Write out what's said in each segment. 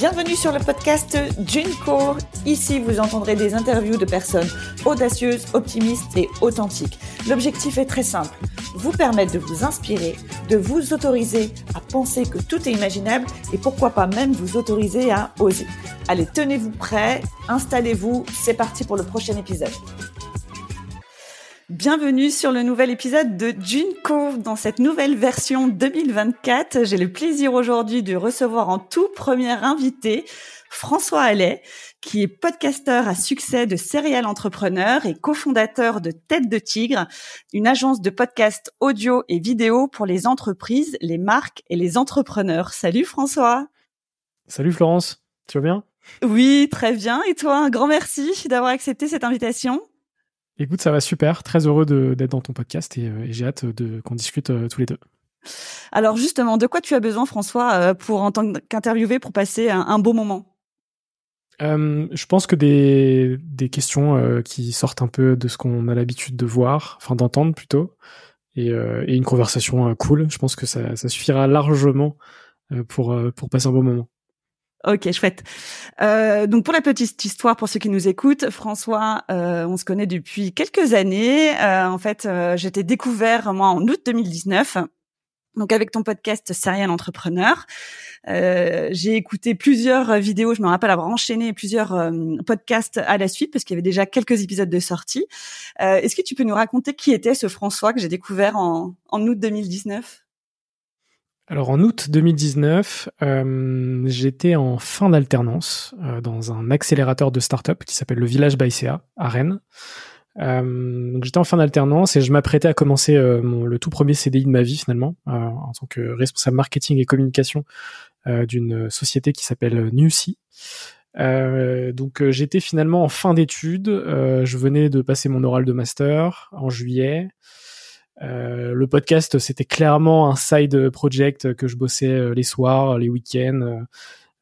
Bienvenue sur le podcast Junko. Ici, vous entendrez des interviews de personnes audacieuses, optimistes et authentiques. L'objectif est très simple. Vous permettre de vous inspirer, de vous autoriser à penser que tout est imaginable et pourquoi pas même vous autoriser à oser. Allez, tenez-vous prêts, installez-vous, c'est parti pour le prochain épisode. Bienvenue sur le nouvel épisode de Junko. Dans cette nouvelle version 2024, j'ai le plaisir aujourd'hui de recevoir en tout premier invité François Allais, qui est podcasteur à succès de Serial Entrepreneur et cofondateur de Tête de Tigre, une agence de podcast audio et vidéo pour les entreprises, les marques et les entrepreneurs. Salut François. Salut Florence, tu vas bien? Oui, très bien. Et toi, un grand merci d'avoir accepté cette invitation. Écoute, ça va super. Très heureux d'être dans ton podcast et, euh, j'ai hâte de qu'on discute euh, tous les deux. Alors justement, de quoi tu as besoin, François, euh, pour en tant qu'interviewé, pour passer un, beau moment? Je pense que des, des questions qui sortent un peu de ce qu'on a l'habitude de voir, enfin d'entendre plutôt, et, et, une conversation cool. Je pense que ça, ça suffira largement pour, pour passer un beau moment. Ok, chouette. Euh, donc pour la petite histoire, pour ceux qui nous écoutent, François, euh, on se connaît depuis quelques années. Euh, en fait, euh, j'étais découvert moi en août 2019. Donc avec ton podcast Serial Entrepreneur, j'ai écouté plusieurs vidéos. Je me rappelle avoir enchaîné plusieurs podcasts à la suite parce qu'il y avait déjà quelques épisodes de sortie. Est-ce que tu peux nous raconter qui était ce François que j'ai découvert en, en août 2019 alors en août 2019, euh, j'étais en fin d'alternance euh, dans un accélérateur de start-up qui s'appelle le Village CA à Rennes. Euh, j'étais en fin d'alternance et je m'apprêtais à commencer le tout premier CDI de ma vie finalement en tant que responsable marketing et communication d'une société qui s'appelle Newsy. donc j'étais finalement en fin d'études. je venais de passer mon oral de master en juillet. Euh, le podcast, c'était clairement un side project que je bossais euh, les soirs, les week-ends.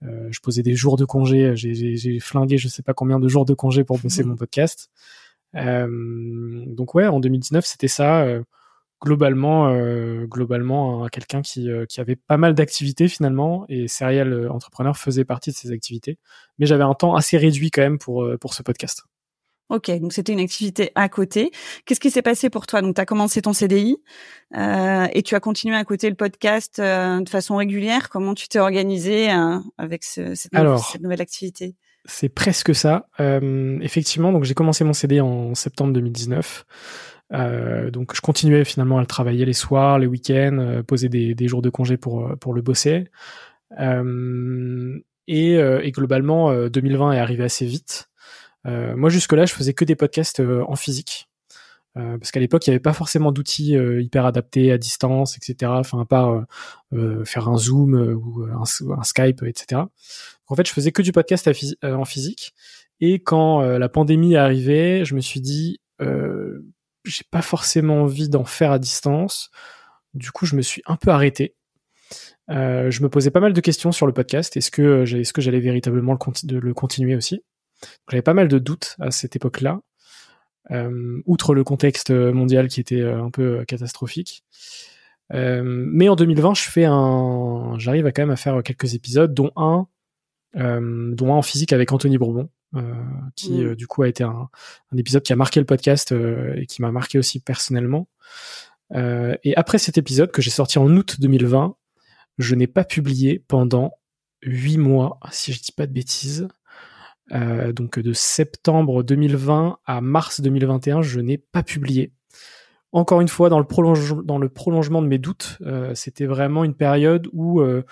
Euh, je posais des jours de congé. J'ai flingué je sais pas combien de jours de congé pour bosser mon podcast. donc ouais, en 2019, c'était ça. globalement, globalement, quelqu'un qui, qui avait pas mal d'activités finalement, et Serial Entrepreneur faisait partie de ces activités. Mais j'avais un temps assez réduit quand même pour, pour ce podcast. Ok, donc c'était une activité à côté. Qu'est-ce qui s'est passé pour toi? Donc, tu as commencé ton CDI euh, et tu as continué à côté le podcast euh, de façon régulière? Comment tu t'es organisé euh, avec ce, cette, nouvelle, activité? C'est presque ça. Euh, effectivement, donc j'ai commencé mon CDI en septembre 2019. donc, je continuais finalement à le travailler les soirs, les week-ends, poser des, des, jours de congé pour pour le bosser. Et, et, globalement, 2020 est arrivé assez vite. Euh, moi, jusque-là, je faisais que des podcasts euh, en physique. Euh, parce qu'à l'époque, il n'y avait pas forcément d'outils hyper adaptés à distance, etc. Enfin, à part faire un Zoom ou un, Skype, etc. en fait, je faisais que du podcast en physique. Et quand la pandémie est arrivée, je me suis dit, j'ai pas forcément envie d'en faire à distance. Du coup, je me suis un peu arrêté. je me posais pas mal de questions sur le podcast. Est-ce que, j'allais véritablement le, le continuer aussi? J'avais pas mal de doutes à cette époque-là, euh, outre le contexte mondial qui était euh, un peu catastrophique. Euh, mais en 2020, je fais un, j'arrive à quand même à faire quelques épisodes, dont un, dont un en physique avec Anthony Bourbon, qui mmh. du coup a été un, un, épisode qui a marqué le podcast et qui m'a marqué aussi personnellement. et après cet épisode que j'ai sorti en août 2020, je n'ai pas publié pendant huit mois, si je dis pas de bêtises. Euh, donc de septembre 2020 à mars 2021, je n'ai pas publié. Encore une fois, dans le, dans le prolongement de mes doutes, euh, c'était vraiment une période où euh,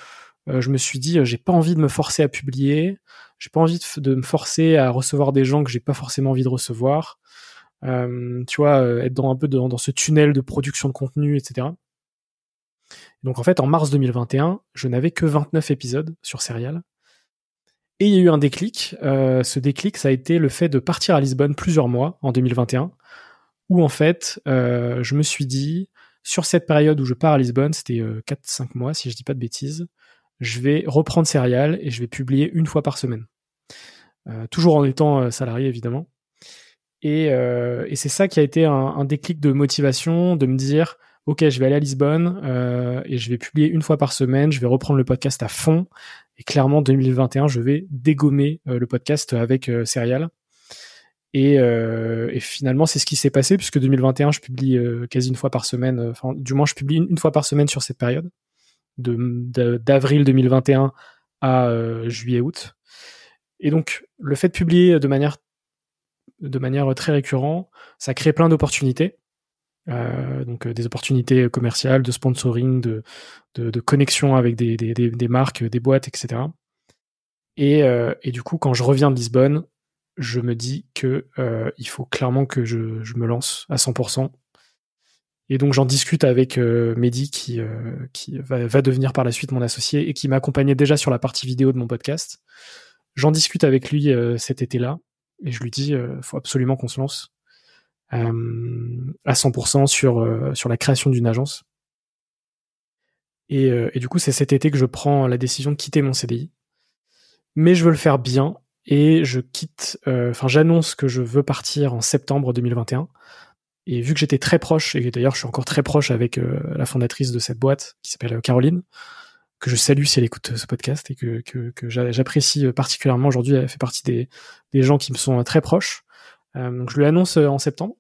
je me suis dit, j'ai pas envie de me forcer à publier, j'ai pas envie de, me forcer à recevoir des gens que j'ai pas forcément envie de recevoir. tu vois, être dans un peu dans, dans ce tunnel de production de contenu, etc. Donc en fait, en mars 2021, je n'avais que 29 épisodes sur Serial. Et il y a eu un déclic. Euh, ce déclic, ça a été le fait de partir à Lisbonne plusieurs mois en 2021, où en fait, euh, je me suis dit, sur cette période où je pars à Lisbonne, c'était 4-5 euh, mois si je dis pas de bêtises, je vais reprendre Serial et je vais publier une fois par semaine. toujours en étant salarié évidemment. Et, c'est ça qui a été un, déclic de motivation, de me dire, ok, je vais aller à Lisbonne euh, et je vais publier une fois par semaine, je vais reprendre le podcast à fond. Et clairement, 2021, je vais dégommer euh, le podcast avec euh, Serial. Et, finalement, c'est ce qui s'est passé puisque 2021, je publie quasi une fois par semaine. Du moins, je publie une, fois par semaine sur cette période, de d'avril 2021 à juillet-août. Et donc, le fait de publier de de manière très récurrente, ça crée plein d'opportunités. Euh, donc euh, des opportunités commerciales, de sponsoring, de, de, connexion avec des, des, des, des, marques, des boîtes, etc. Et, euh, et, du coup, quand je reviens de Lisbonne, je me dis que il faut clairement que je, je, me lance à 100%. Et donc j'en discute avec Mehdi qui, qui va, va, devenir par la suite mon associé et qui m'accompagnait déjà sur la partie vidéo de mon podcast. J'en discute avec lui cet été-là et je lui dis faut absolument qu'on se lance à 100% sur euh, sur la création d'une agence. Et, euh, et du coup, c'est cet été que je prends la décision de quitter mon CDI. Mais je veux le faire bien et je quitte. Enfin, j'annonce que je veux partir en septembre 2021. Et vu que j'étais très proche, et d'ailleurs je suis encore très proche avec la fondatrice de cette boîte, qui s'appelle Caroline, que je salue si elle écoute ce podcast et que, que, que j'apprécie particulièrement aujourd'hui, elle fait partie des, des gens qui me sont très proches. Euh, donc je lui annonce euh, en septembre.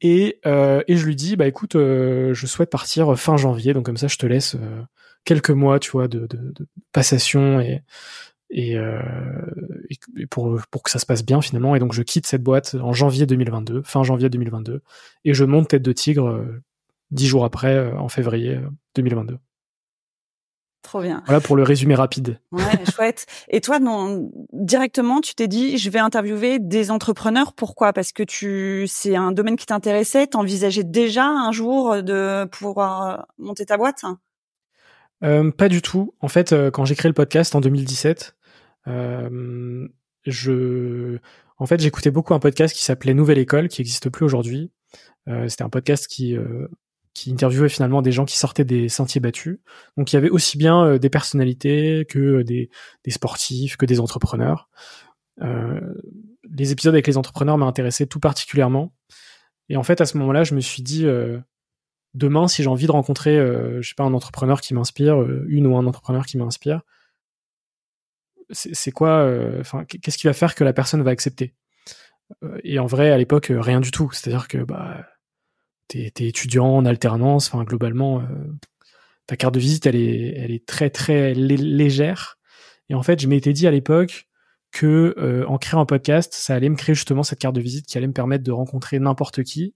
Et, euh, et je lui dis, bah écoute, je souhaite partir fin janvier, donc comme ça je te laisse quelques mois, tu vois, de, passation et, et, pour, pour que ça se passe bien finalement. Et donc je quitte cette boîte en janvier 2022, fin janvier 2022, et je monte Tête de Tigre dix jours après, en février 2022. Trop bien. Voilà pour le résumé rapide. Ouais, chouette. Et toi, non, directement, tu t'es dit, je vais interviewer des entrepreneurs. Pourquoi? Parce que tu, c'est un domaine qui t'intéressait. T'envisageais déjà un jour de pouvoir euh, monter ta boîte? Euh, Pas du tout. En fait, euh, quand j'ai créé le podcast en 2017, euh, je, en fait, j'écoutais beaucoup un podcast qui s'appelait Nouvelle École, qui n'existe plus aujourd'hui. Euh, c'était un podcast qui qui interviewait finalement des gens qui sortaient des sentiers battus. Donc il y avait aussi bien euh, des personnalités que euh, des, sportifs, que des entrepreneurs. Euh, les épisodes avec les entrepreneurs m'intéressaient tout particulièrement. Et en fait, à ce moment-là, je me suis dit, demain, si j'ai envie de rencontrer, je sais pas, un entrepreneur qui m'inspire, une ou un entrepreneur qui m'inspire, c'est quoi, enfin, qu'est-ce qui va faire que la personne va accepter? Et en vrai, à l'époque, rien du tout. C'est-à-dire que bah t'es es étudiant en alternance, enfin globalement, euh, ta carte de visite elle est, elle est très très légère. Et en fait, je m'étais dit à l'époque que euh, en créant un podcast, ça allait me créer justement cette carte de visite qui allait me permettre de rencontrer n'importe qui.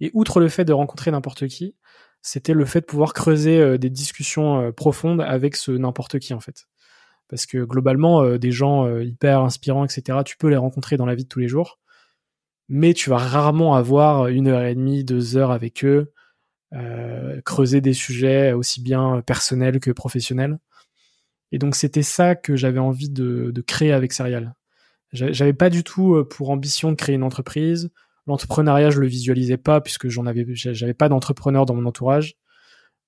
Et outre le fait de rencontrer n'importe qui, c'était le fait de pouvoir creuser euh, des discussions profondes avec ce n'importe qui en fait. Parce que globalement, des gens hyper inspirants, etc., tu peux les rencontrer dans la vie de tous les jours mais tu vas rarement avoir une heure et demie, deux heures avec eux, euh, creuser des sujets aussi bien personnels que professionnels. Et donc c'était ça que j'avais envie de, créer avec Serial. J'avais pas du tout euh, pour ambition de créer une entreprise. L'entrepreneuriat, je le visualisais pas puisque j'en avais, j'avais pas d'entrepreneur dans mon entourage.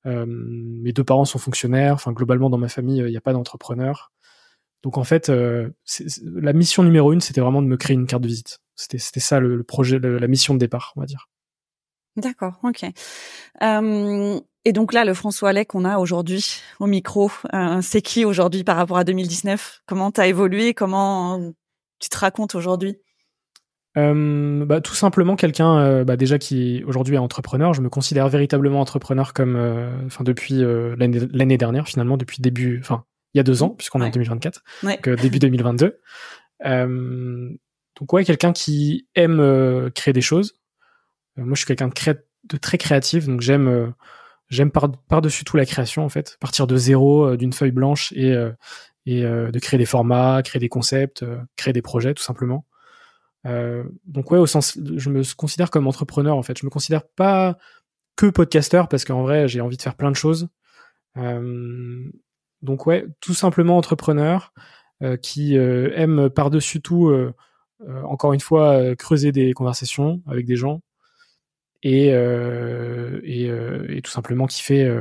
Euh, mes deux parents sont fonctionnaires. Enfin, globalement, dans ma famille, il n'y a pas d'entrepreneur. Donc en fait, euh, la mission numéro une, c'était vraiment de me créer une carte de visite. C'était ça le, projet, la mission de départ, on va dire. D'accord, ok. Euh, et donc là, le François Allais qu'on a aujourd'hui au micro, euh, c'est qui aujourd'hui par rapport à 2019 Comment tu as évolué? Comment tu te racontes aujourd'hui? Euh, bah, tout simplement quelqu'un euh, bah, déjà qui aujourd'hui est entrepreneur. Je me considère véritablement entrepreneur comme, euh, enfin depuis l'année dernière finalement, depuis début, enfin il y a deux ans puisqu'on est en 2024, donc début 2022. Donc ouais, quelqu'un qui aime euh, créer des choses. Euh, moi, je suis quelqu'un de, de, très créatif, donc j'aime euh, j'aime par, par-dessus tout la création en fait, partir de zéro, d'une feuille blanche et et de créer des formats, créer des concepts, créer des projets tout simplement. donc ouais, au sens, je me considère comme entrepreneur en fait. Je me considère pas que podcasteur parce qu'en vrai, j'ai envie de faire plein de choses. Donc ouais, tout simplement entrepreneur qui aime par-dessus tout euh, encore une fois, euh, creuser des conversations avec des gens et, euh, et, et, tout simplement kiffer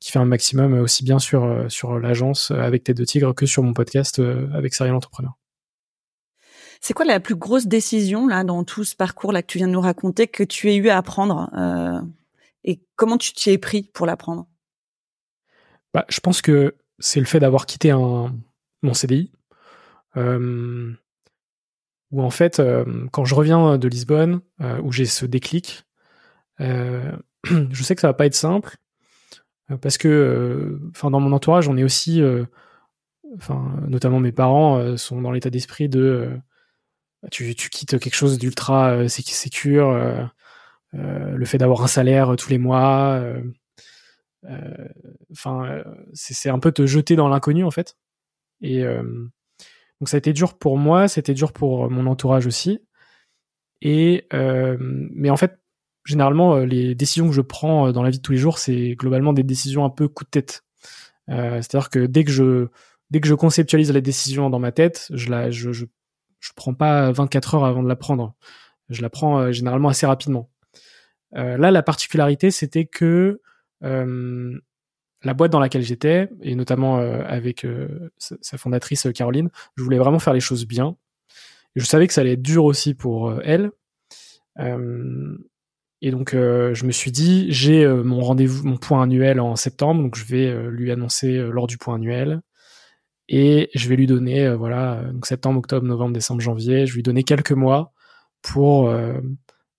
qui fait un maximum aussi bien sur, sur l'agence avec Tête de Tigre que sur mon podcast avec Serial Entrepreneur. C'est quoi la plus grosse décision là dans tout ce parcours là que tu viens de nous raconter que tu aies eu à prendre euh, Et comment tu t'y es pris pour l'apprendre? Bah, Je pense que c'est le fait d'avoir quitté un, mon CDI. Euh, où en fait, euh, quand je reviens de Lisbonne, euh, où j'ai ce déclic, euh, je sais que ça va pas être simple, parce que, dans mon entourage, on est aussi, notamment mes parents sont dans l'état d'esprit de, tu, tu, quittes quelque chose d'ultra sécure, le fait d'avoir un salaire tous les mois, enfin, c'est un peu te jeter dans l'inconnu en fait. Et donc ça a été dur pour moi, c'était dur pour mon entourage aussi. Et euh, mais en fait, généralement, euh, les décisions que je prends euh, dans la vie de tous les jours, c'est globalement des décisions un peu coup de tête. Euh, C'est-à-dire que dès que je dès que je conceptualise la décision dans ma tête, je la je, je, je prends pas 24 heures avant de la prendre. Je la prends euh, généralement assez rapidement. Euh, là, la particularité, c'était que la boîte dans laquelle j'étais, et notamment euh, avec euh, sa fondatrice euh, Caroline, je voulais vraiment faire les choses bien. Je savais que ça allait être dur aussi pour elle. et donc je me suis dit, j'ai mon rendez-vous, mon point annuel en septembre, donc je vais lui annoncer lors du point annuel. Et je vais lui donner, voilà, septembre, octobre, novembre, décembre, janvier, je vais lui donner quelques mois pour,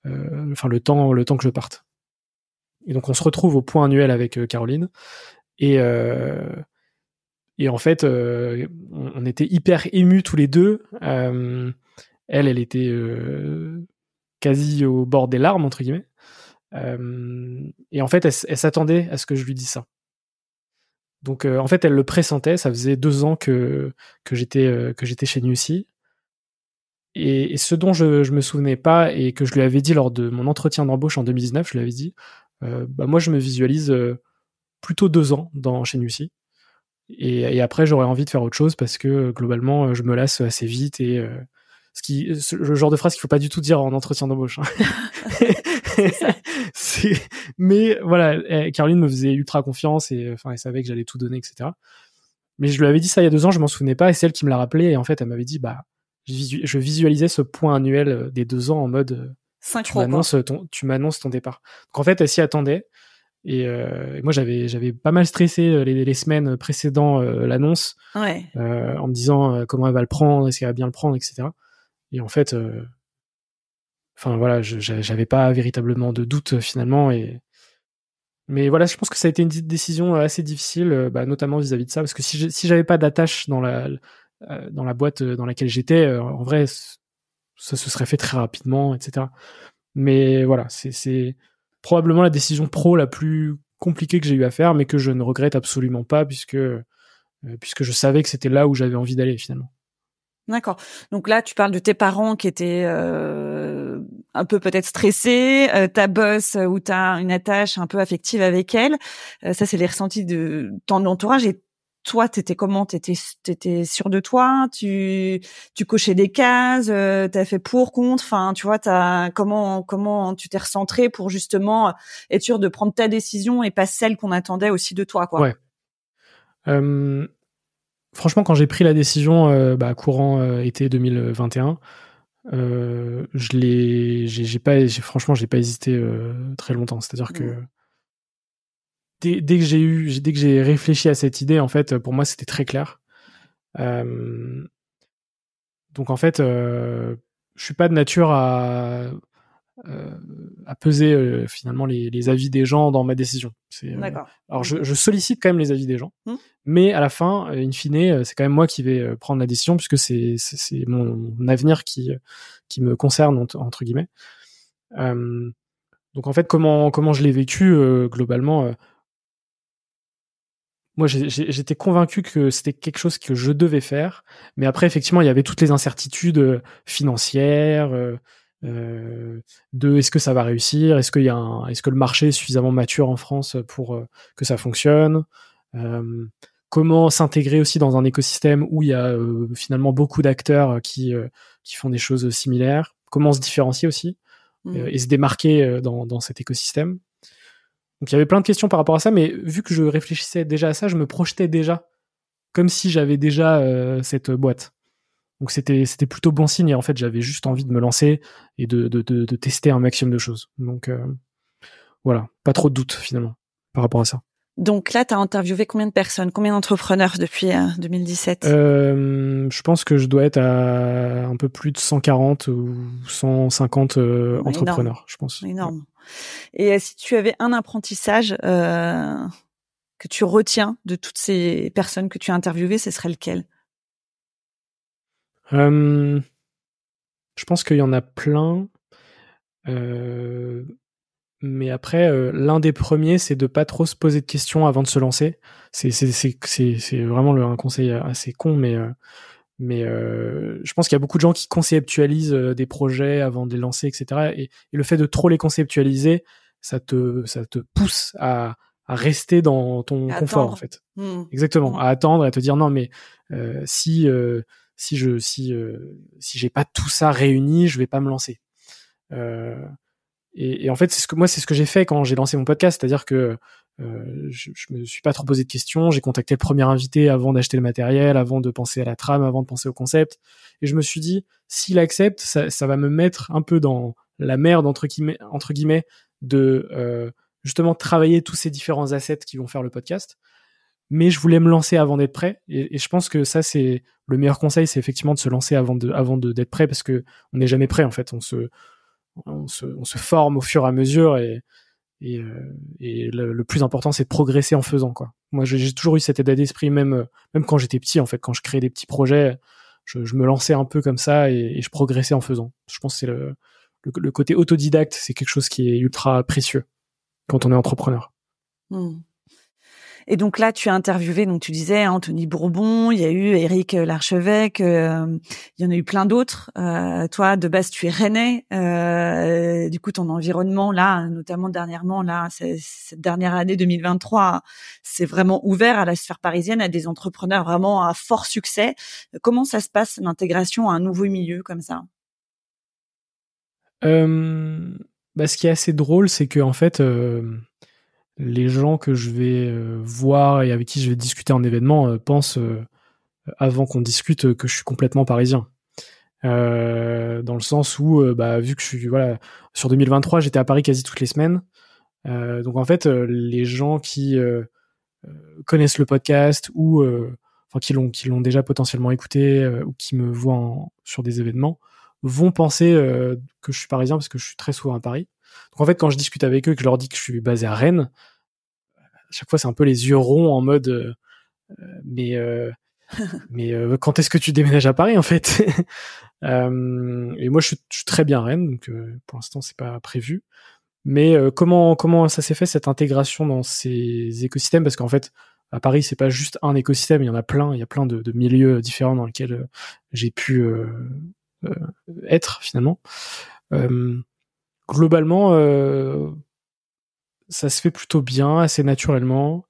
enfin le temps, le temps que je parte. Et donc on se retrouve au point annuel avec euh, Caroline. Et, euh, et en fait, euh, on, était hyper émus tous les deux. elle, elle était quasi au bord des larmes, entre guillemets. et en fait, elle, s'attendait à ce que je lui dise ça. Donc en fait, elle le pressentait. Ça faisait deux ans que que j'étais chez Newsy. Et, ce dont je, je me souvenais pas et que je lui avais dit lors de mon entretien d'embauche en 2019, je lui avais dit, bah moi je me visualise euh, plutôt deux ans dans chez Nucy. Et, et, après j'aurais envie de faire autre chose parce que globalement je me lasse assez vite et euh, ce qui le genre de phrase qu'il faut pas du tout dire en entretien d'embauche. Hein. mais voilà, Caroline me faisait ultra confiance et enfin elle savait que j'allais tout donner, etc. Mais je lui avais dit ça il y a deux ans, je m'en souvenais pas et c'est elle qui me l'a rappelé et en fait elle m'avait dit bah je visualisais ce point annuel des deux ans en mode tu m'annonces ton, tu m'annonces ton départ. Donc en fait, elle s'y attendait. Et, euh, moi, j'avais, j'avais pas mal stressé euh, les, les semaines précédant euh, l'annonce, ouais. euh, en me disant euh, comment elle va le prendre, est-ce qu'elle va bien le prendre, etc. Et en fait, enfin voilà, j'avais pas véritablement de doute finalement. Et mais voilà, je pense que ça a été une décision assez difficile, bah, notamment vis-à-vis de ça, parce que si, si j'avais pas d'attache dans la dans la boîte dans laquelle j'étais, en vrai, ça se serait fait très rapidement, etc. Mais voilà, c'est probablement la décision pro la plus compliquée que j'ai eu à faire, mais que je ne regrette absolument pas puisque euh, puisque je savais que c'était là où j'avais envie d'aller finalement. D'accord. Donc là, tu parles de tes parents qui étaient euh, un peu peut-être stressés, euh, ta boss où tu as une attache un peu affective avec elle. ça, c'est les ressentis de ton entourage. Et toi, t'étais comment? T'étais étais sûr de toi? Tu tu cochais des cases euh, T'as fait pour contre? Enfin, tu vois, t'as comment comment tu t'es recentré pour justement être sûr de prendre ta décision et pas celle qu'on attendait aussi de toi, quoi? Ouais. Euh, franchement, quand j'ai pris la décision, euh, bah, courant euh, été 2021, euh, je l'ai, j'ai pas, franchement, j'ai pas hésité très longtemps. C'est-à-dire que mmh dès, que j'ai eu, dès que j'ai réfléchi à cette idée, en fait, pour moi, c'était très clair. Euh, donc en fait, euh, je suis pas de nature à euh, à peser euh, finalement les, les, avis des gens dans ma décision. Euh, alors je, je, sollicite quand même les avis des gens, mmh. mais à la fin, in fine, c'est quand même moi qui vais prendre la décision puisque c'est c'est mon avenir qui qui me concerne entre, guillemets. donc en fait, comment comment je l'ai vécu globalement moi j'étais convaincu que c'était quelque chose que je devais faire, mais après effectivement il y avait toutes les incertitudes euh, financières, euh, euh, de est-ce que ça va réussir, est-ce qu'il y a un, est-ce que le marché est suffisamment mature en France pour euh, que ça fonctionne, euh, comment s'intégrer aussi dans un écosystème où il y a finalement beaucoup d'acteurs qui qui font des choses similaires, comment se différencier aussi mmh. et se démarquer dans, dans cet écosystème? Donc il y avait plein de questions par rapport à ça, mais vu que je réfléchissais déjà à ça, je me projetais déjà comme si j'avais déjà euh, cette boîte. Donc c'était plutôt bon signe et en fait j'avais juste envie de me lancer et de, tester un maximum de choses. Donc euh, voilà, pas trop de doute finalement par rapport à ça. Donc là, tu as interviewé combien de personnes, combien d'entrepreneurs depuis 2017 euh, Je pense que je dois être à un peu plus de 140 ou 150 euh, entrepreneurs, je pense. Énorme. Et si tu avais un apprentissage euh, que tu retiens de toutes ces personnes que tu as interviewées, ce serait lequel? Je pense qu'il y en a plein. Euh, mais après, euh, l'un des premiers, c'est de pas trop se poser de questions avant de se lancer. C'est c'est vraiment le, un conseil assez con, mais euh, mais euh, je pense qu'il y a beaucoup de gens qui conceptualisent des projets avant de les lancer, etc. Et, le fait de trop les conceptualiser, ça te ça te pousse à, à rester dans ton confort en fait. Mmh. Exactement, mmh. à attendre, à te dire non mais si si je si si j'ai pas tout ça réuni, je vais pas me lancer. Euh, et, et, en fait, c'est ce que moi, c'est ce que j'ai fait quand j'ai lancé mon podcast, c'est-à-dire que euh, je, je, me suis pas trop posé de questions. J'ai contacté le premier invité avant d'acheter le matériel, avant de penser à la trame, avant de penser au concept. Et je me suis dit, s'il accepte, ça, ça, va me mettre un peu dans la merde entre guillemets, entre guillemets de euh, justement travailler tous ces différents assets qui vont faire le podcast. Mais je voulais me lancer avant d'être prêt. Et, je pense que ça, c'est le meilleur conseil, c'est effectivement de se lancer avant de, avant d'être prêt, parce que on n'est jamais prêt en fait. On se on se, forme au fur et à mesure et, et, euh, et le, plus important c'est de progresser en faisant quoi. Moi j'ai toujours eu cet état d'esprit même euh, même quand j'étais petit en fait quand je créais des petits projets je, me lançais un peu comme ça et, je progressais en faisant. Je pense que c'est le, côté autodidacte c'est quelque chose qui est ultra précieux quand on est entrepreneur. Mmh. Et donc là, tu as interviewé, donc tu disais Anthony Bourbon, il y a eu Éric Larchevêque, euh, il y en a eu plein d'autres. Euh, toi, de base, tu es rennais. Euh, du coup, ton environnement là, notamment dernièrement là, cette dernière année 2023, c'est vraiment ouvert à la sphère parisienne, à des entrepreneurs vraiment à fort succès. Comment ça se passe l'intégration à un nouveau milieu comme ça? Bah, ce qui est assez drôle, c'est que en fait les gens que je vais euh, voir et avec qui je vais discuter en événement euh, pensent euh, avant qu'on discute que je suis complètement parisien. dans le sens où, bah, vu que je suis sur 2023, j'étais à Paris quasi toutes les semaines. donc en fait, les gens qui connaissent le podcast ou qui l'ont déjà potentiellement écouté ou qui me voient sur des événements vont penser que je suis parisien parce que je suis très souvent à Paris. Donc en fait, quand je discute avec eux, que je leur dis que je suis basé à Rennes, chaque fois c'est un peu les yeux ronds en mode euh, euh, mais euh, mais quand est-ce que tu déménages à Paris en fait? Et moi je suis, très bien à Rennes, donc pour l'instant c'est pas prévu. Mais comment comment ça s'est fait cette intégration dans ces écosystèmes? Parce qu'en fait à Paris c'est pas juste un écosystème, il y en a plein, il y a plein de, de milieux différents dans lesquels j'ai pu être finalement. Globalement, ça se fait plutôt bien, assez naturellement.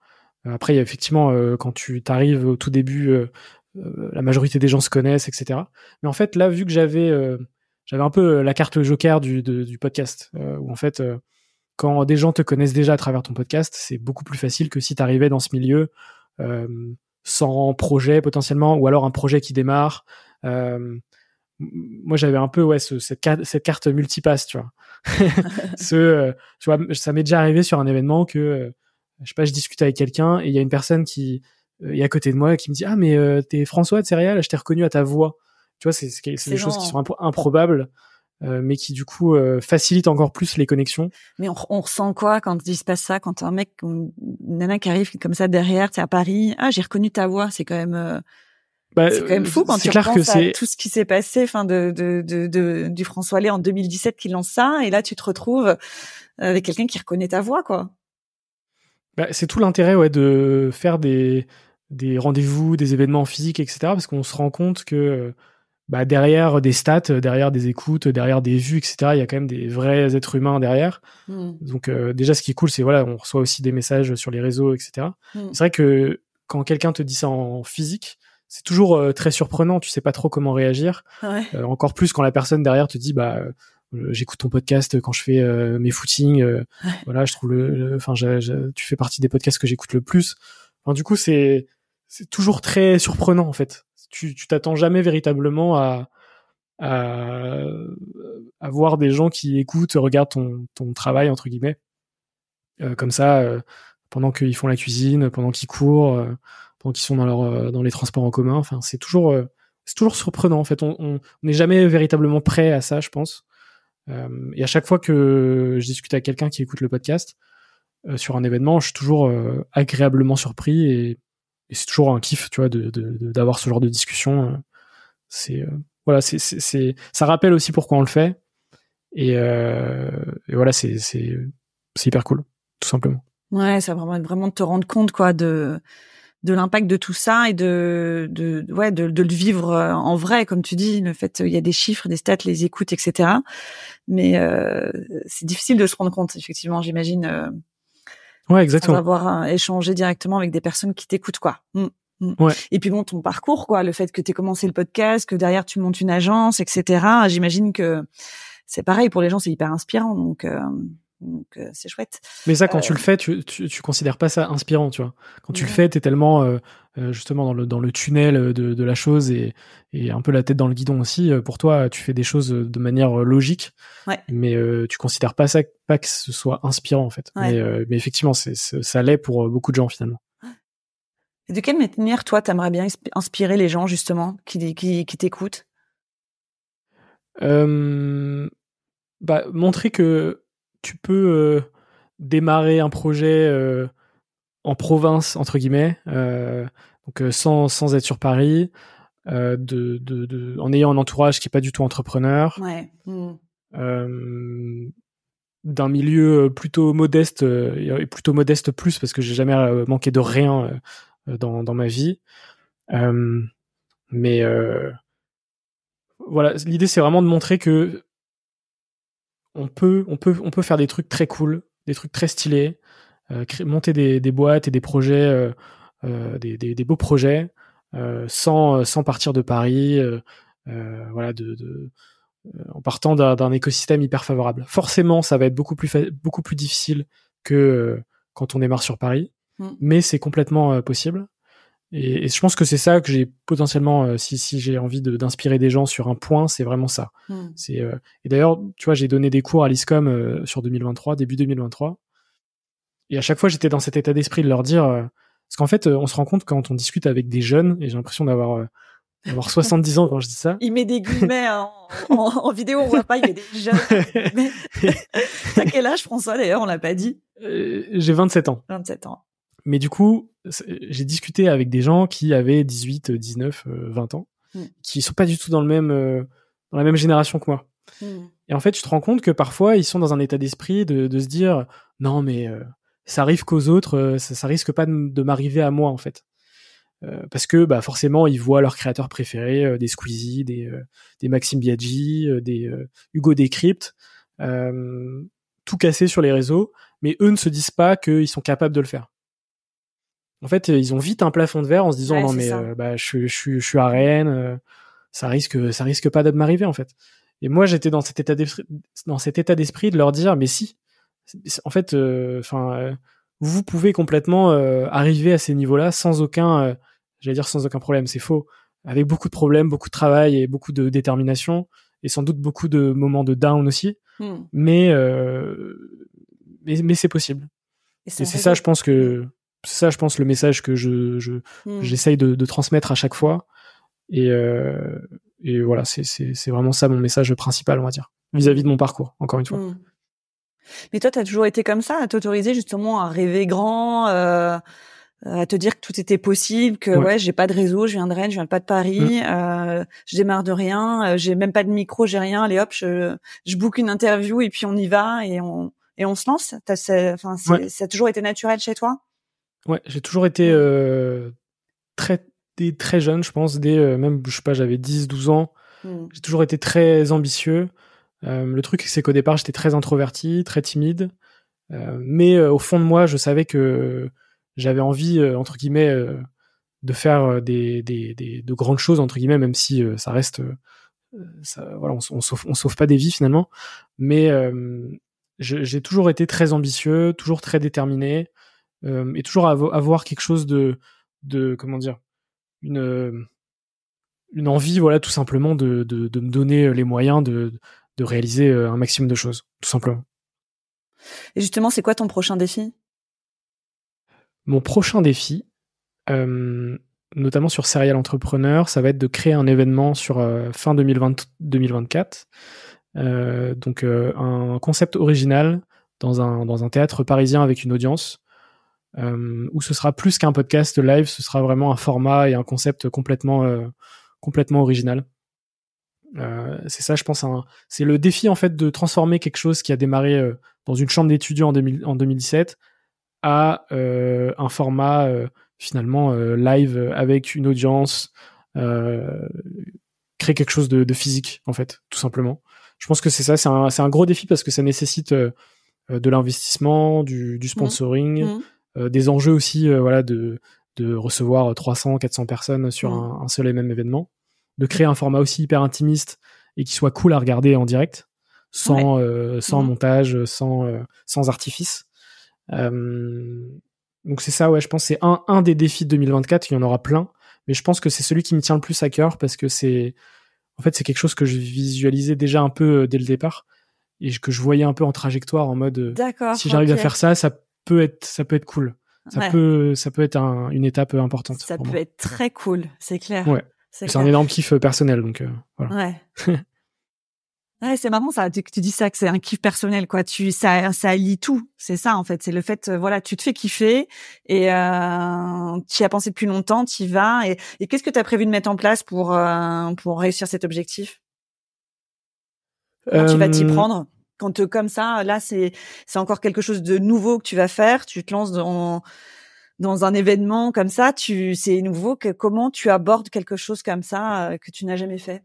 Après, il y a effectivement, euh, quand tu t'arrives au tout début, euh, la majorité des gens se connaissent, etc. Mais en fait, là, vu que j'avais j'avais un peu la carte joker du, du podcast, où en fait, quand des gens te connaissent déjà à travers ton podcast, c'est beaucoup plus facile que si tu arrivais dans ce milieu sans projet potentiellement, ou alors un projet qui démarre moi j'avais un peu ouais cette, carte, cette carte multipass tu vois ce euh, tu vois ça m'est déjà arrivé sur un événement que euh, je sais pas je discute avec quelqu'un et il y a une personne qui euh, est à côté de moi qui me dit ah mais t'es François de céréales je t'ai reconnu à ta voix tu vois c'est des choses qui sont improbables mais qui du coup facilitent encore plus les connexions. Mais on, on ressent quoi quand il se passe ça, quand un mec, une nana qui arrive comme ça derrière, c'est à Paris, ah j'ai reconnu ta voix, c'est quand même bah, c'est quand même fou quand tu clair que à tout ce qui s'est passé, enfin de, de, de, de, du François Allais en 2017 qui lance ça, et là tu te retrouves avec quelqu'un qui reconnaît ta voix, quoi. Bah, c'est tout l'intérêt, ouais, de faire des des rendez-vous, des événements physiques, etc. Parce qu'on se rend compte que bah, derrière des stats, derrière des écoutes, derrière des vues, etc. Il y a quand même des vrais êtres humains derrière. Mmh. Donc euh, déjà, ce qui est cool, c'est voilà, on reçoit aussi des messages sur les réseaux, etc. Mmh. C'est vrai que quand quelqu'un te dit ça en physique, c'est toujours euh, très surprenant. Tu sais pas trop comment réagir. Ouais. Euh, encore plus quand la personne derrière te dit bah euh, j'écoute ton podcast quand je fais mes footings. Voilà, je trouve le, enfin, tu fais partie des podcasts que j'écoute le plus. Enfin, du coup, c'est c'est toujours très surprenant en fait. Tu tu t'attends jamais véritablement à à, à voir des gens qui écoutent, regardent ton ton travail entre guillemets. comme ça, pendant qu'ils font la cuisine, pendant qu'ils courent, pendant qu'ils sont dans leur dans les transports en commun. Enfin, c'est toujours c'est toujours surprenant. En fait, on n'est jamais véritablement prêt à ça, je pense. et à chaque fois que je discute avec quelqu'un qui écoute le podcast sur un événement, je suis toujours agréablement surpris et, c'est toujours un kiff, tu vois, d'avoir ce genre de discussion. c'est voilà, c'est ça rappelle aussi pourquoi on le fait. Et, voilà, c'est c'est hyper cool, tout simplement. Ouais, ça vraiment vraiment de te rendre compte quoi de de l'impact de tout ça et de de ouais de, de le vivre euh, en vrai comme tu dis le fait il y a des chiffres des stats les écoutes etc mais euh, c'est difficile de se rendre compte effectivement j'imagine euh, ouais exactement avoir échangé directement avec des personnes qui t'écoutent quoi mm, mm. Ouais. Et puis bon, ton parcours, quoi, le fait que tu aies commencé le podcast, que derrière tu montes une agence, etc. J'imagine que c'est pareil pour les gens, c'est hyper inspirant. Donc, euh, donc euh, c'est chouette. Mais ça, quand tu le euh, fais, tu, tu, tu, considères pas ça inspirant, tu vois. Quand tu le fais, tu es tellement euh, justement dans le, dans le tunnel de, de la chose et, et un peu la tête dans le guidon aussi. Pour toi, tu fais des choses de manière logique, ouais. mais tu considères pas ça pas que ce soit inspirant en fait. Mais, mais, effectivement, c'est, ça l'est pour beaucoup de gens finalement. Et de quelle manière, toi, t'aimerais bien inspirer les gens justement qui, qui, qui t'écoutent? Bah, montrer que tu peux euh, démarrer un projet euh, en province entre guillemets, euh, donc sans sans être sur Paris, de, de, de, en ayant un entourage qui est pas du tout entrepreneur. Ouais. Mmh. d'un milieu plutôt modeste et plutôt modeste plus parce que j'ai jamais manqué de rien dans, dans ma vie mais voilà l'idée c'est vraiment de montrer que on peut, on peut, on peut faire des trucs très cool, des trucs très stylés, euh, monter des, des, boîtes et des projets, euh, euh des, des, des, beaux projets, euh, sans, sans partir de Paris, voilà, de, de en partant d'un écosystème hyper favorable. Forcément, ça va être beaucoup plus, beaucoup plus difficile que quand on démarre sur Paris, mm. mais c'est complètement possible. Et, je pense que c'est ça que j'ai potentiellement, euh, si, si j'ai envie d'inspirer des gens sur un point, c'est vraiment ça. Hmm. C'est euh, et d'ailleurs, tu vois, j'ai donné des cours à l'ISCOM euh, sur 2023, début 2023, et à chaque fois, j'étais dans cet état d'esprit de leur dire, parce qu'en fait, on se rend compte quand on discute avec des jeunes, et j'ai l'impression d'avoir avoir 70 ans quand je dis ça. Il met des guillemets en, en, vidéo, on voit pas, il met des jeunes. T'as quel âge, François, d'ailleurs, on l'a pas dit? J'ai 27 ans. 27 ans. Mais du coup, j'ai discuté avec des gens qui avaient 18, 19, 20 ans, mm. qui sont pas du tout dans le même, euh, dans la même génération que moi. Mm. Et en fait, tu te rends compte que parfois, ils sont dans un état d'esprit de, de, se dire, non, mais euh, ça arrive qu'aux autres, euh, ça, ça, risque pas de, m'arriver à moi, en fait. parce que bah forcément ils voient leurs créateurs préférés des Squeezie, des, des Maxime Biaggi, des Hugo Décrypte, tout casser sur les réseaux, mais eux ne se disent pas qu'ils sont capables de le faire en fait, ils ont vite un plafond de verre en se disant non mais euh, bah, je, je, je, suis à Rennes, euh, ça risque ça risque pas de m'arriver en fait. Et moi j'étais dans cet état d'esprit dans cet état d'esprit de leur dire mais si en fait euh, enfin vous pouvez complètement arriver à ces niveaux-là sans aucun j'allais dire sans aucun problème, c'est faux. Avec beaucoup de problèmes, beaucoup de travail et beaucoup de détermination et sans doute beaucoup de moments de down aussi. Hmm. Mais, mais mais c'est possible. Et, et c'est ça je pense que c'est ça, je pense, le message que je, je hmm. j'essaye de, de, transmettre à chaque fois. Et, euh, et voilà, c'est, vraiment ça mon message principal, on va dire, vis-à-vis de mon parcours, encore une fois. Hmm. Mais toi, tu as toujours été comme ça, à t'autoriser justement à rêver grand, euh, à te dire que tout était possible, que ouais, j'ai pas de réseau, je viens de Rennes, je viens pas de Paris, hmm. euh, je démarre de rien, j'ai même pas de micro, j'ai rien, allez hop, je, je book une interview et puis on y va et on et on se lance. T'as, enfin, ça a toujours été naturel chez toi? Ouais, j'ai toujours été euh, très, très jeune, je pense, dès euh, même, je sais pas, j'avais 10, 12 ans. Hmm. J'ai toujours été très ambitieux. Euh, le truc, c'est qu'au départ, j'étais très introverti, très timide. mais au fond de moi, je savais que j'avais envie, entre guillemets, de faire des, des, des, de grandes choses, entre guillemets, même si ça reste. Ça, voilà, on, on, sauve, on sauve pas des vies finalement. Mais j'ai toujours été très ambitieux, toujours très déterminé euh, et toujours avoir quelque chose de, de comment dire, une euh, une envie, voilà, tout simplement de, de, de me donner les moyens de, de réaliser euh, un maximum de choses, tout simplement. Et justement, c'est quoi ton prochain défi? Mon prochain défi, euh, notamment sur Serial Entrepreneur, ça va être de créer un événement sur euh, fin 2020, 2024. Euh, donc un concept original dans un, dans un théâtre parisien avec une audience. Où ce sera plus qu'un podcast live, ce sera vraiment un format et un concept complètement, complètement original. Euh, c'est ça, je pense. C'est le défi en fait de transformer quelque chose qui a démarré euh, dans une chambre d'étudiants en, 2017 à euh, un format finalement live avec une audience, créer quelque chose de, physique en fait, tout simplement. Je pense que c'est ça. C'est un, gros défi parce que ça nécessite de l'investissement, du, sponsoring, mmh. Des enjeux aussi, voilà, de, de recevoir 300, 400 personnes sur mmh. un seul et même événement de créer un format aussi hyper intimiste et qui soit cool à regarder en direct, sans, euh, sans mhm. montage, sans, euh, sans artifice. Euh, donc c'est ça, ouais, je pense c'est un, un des défis de 2024, il y en aura plein, mais je pense que c'est celui qui me tient le plus à cœur parce que c'est, en fait, c'est quelque chose que je visualisais déjà un peu dès le départ et que je voyais un peu en trajectoire en mode, si j'arrive à faire ça, ça peut être, ça peut être cool. Ça peut, ça peut être une étape importante. Ça peut être très cool, c'est clair. Ouais. C'est un énorme kiff euh, personnel, donc euh, voilà. Ouais. ouais, c'est marrant ça. Tu, tu dis ça que c'est un kiff personnel, quoi. Tu ça ça allie tout. C'est ça en fait. C'est le fait, euh, voilà, tu te fais kiffer et euh, tu y as pensé depuis longtemps, tu y vas. Et, et qu'est-ce que tu as prévu de mettre en place pour pour réussir cet objectif? Tu vas t'y prendre? Quand comme ça, là c'est c'est encore quelque chose de nouveau que tu vas faire. Tu te lances dans dans un événement comme ça, tu c'est nouveau. Que, comment tu abordes quelque chose comme ça euh, que tu n'as jamais fait?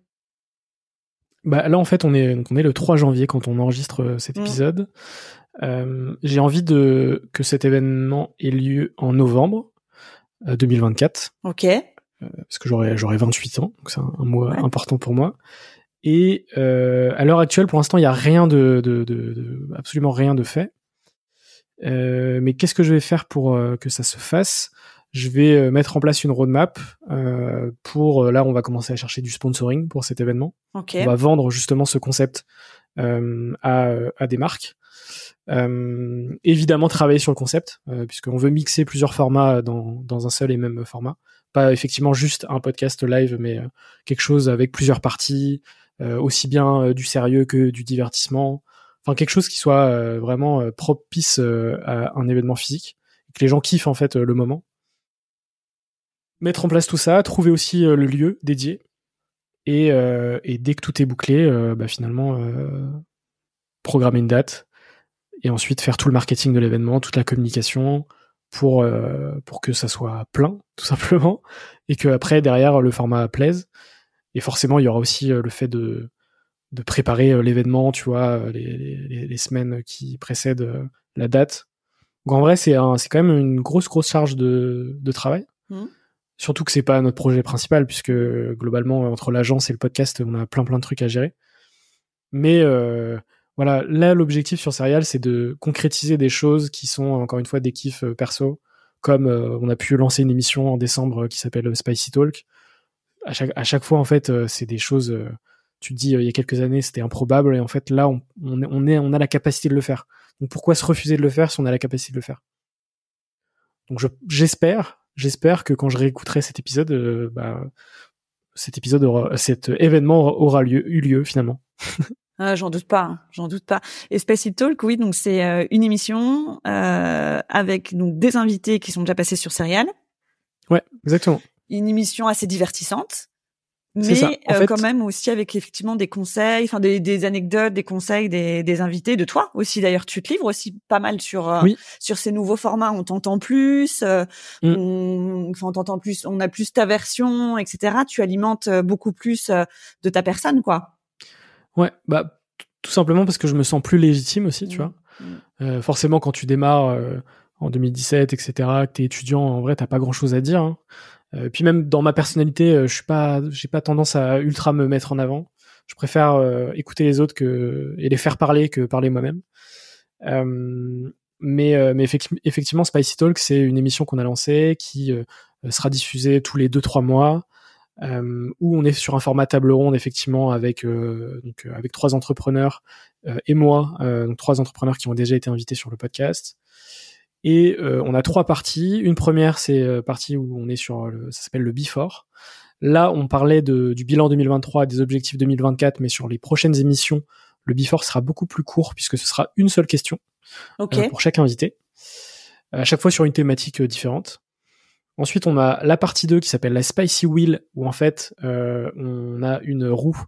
Bah, là en fait on est on est le 3 janvier quand on enregistre euh, cet mmh. épisode. Euh, j'ai envie de que cet événement ait lieu en novembre 2024. Ok. parce que j'aurai j'aurai 28 ans, donc c'est un, mois important pour moi. Et à l'heure actuelle, pour l'instant, il y a rien de, de, de, absolument rien de fait. Euh, mais qu'est-ce que je vais faire pour euh, que ça se fasse? Je vais euh, mettre en place une roadmap pour là, on va commencer à chercher du sponsoring pour cet événement. On va vendre justement ce concept à, à, des marques. évidemment, travailler sur le concept puisqu'on veut mixer plusieurs formats dans, dans un seul et même format pas effectivement juste un podcast live, mais quelque chose avec plusieurs parties, aussi bien du sérieux que du divertissement, enfin quelque chose qui soit euh, vraiment euh, propice euh, à un événement physique, que les gens kiffent en fait le moment. Mettre en place tout ça, trouver aussi le lieu dédié, et, et, dès que tout est bouclé, bah, finalement programmer une date et ensuite faire tout le marketing de l'événement, toute la communication pour pour que ça soit plein tout simplement et que après derrière le format plaise. Et forcément il y aura aussi le fait de de préparer euh, l'événement, tu vois, euh, les, semaines qui précèdent euh, la date. Donc en vrai, c'est quand même une grosse grosse charge de, de travail. Mmh. Surtout que c'est pas notre projet principal puisque globalement entre l'agence et le podcast, on a plein plein de trucs à gérer. Mais voilà, là l'objectif sur Serial, c'est de concrétiser des choses qui sont encore une fois des kiffs perso, comme on a pu lancer une émission en décembre qui s'appelle Spicy Talk. À chaque, à chaque fois en fait, c'est des choses tu te dis euh, il y a quelques années c'était improbable et en fait là on, on, est, on a la capacité de le faire. Donc pourquoi se refuser de le faire si on a la capacité de le faire? Donc j'espère, j'espère que quand je réécouterai cet épisode, euh, bah, cet épisode aura, cet événement aura, lieu, eu lieu finalement. Ah, j'en doute pas, hein, j'en doute pas. Et Space Talk, oui, donc c'est euh, une émission avec donc des invités qui sont déjà passés sur Serial. Ouais, exactement. Une émission assez divertissante mais euh, quand même aussi avec effectivement des conseils, enfin des, des, anecdotes, des conseils des, des, invités, de toi aussi d'ailleurs. Tu te livres aussi pas mal sur euh, sur ces nouveaux formats. On t'entend plus, euh, mm. on, enfin on t'entend plus, on a plus ta version, etc. Tu alimentes beaucoup plus de ta personne, quoi. Ouais, bah tout simplement parce que je me sens plus légitime aussi, tu mm. vois. Mm. forcément, quand tu démarres en 2017, etc., que t'es étudiant, en vrai, t'as pas grand chose à dire. Hein. Euh, puis même dans ma personnalité, euh, je suis pas, j'ai pas tendance à ultra me mettre en avant. Je préfère euh, écouter les autres que et les faire parler que parler moi-même. mais mais effectivement, Spicy Talk, c'est une émission qu'on a lancée qui sera diffusée tous les 2-3 mois. où on est sur un format table ronde effectivement avec donc avec trois entrepreneurs et moi, donc trois entrepreneurs qui ont déjà été invités sur le podcast. Et on a trois parties. Une première, c'est partie où on est sur, le, ça s'appelle le Before. Là, on parlait de, du bilan 2023, des objectifs 2024, mais sur les prochaines émissions, le Before sera beaucoup plus court puisque ce sera une seule question pour chaque invité, à chaque fois sur une thématique différente. Ensuite, on a la partie 2 qui s'appelle la Spicy Wheel, où en fait, euh, on a une roue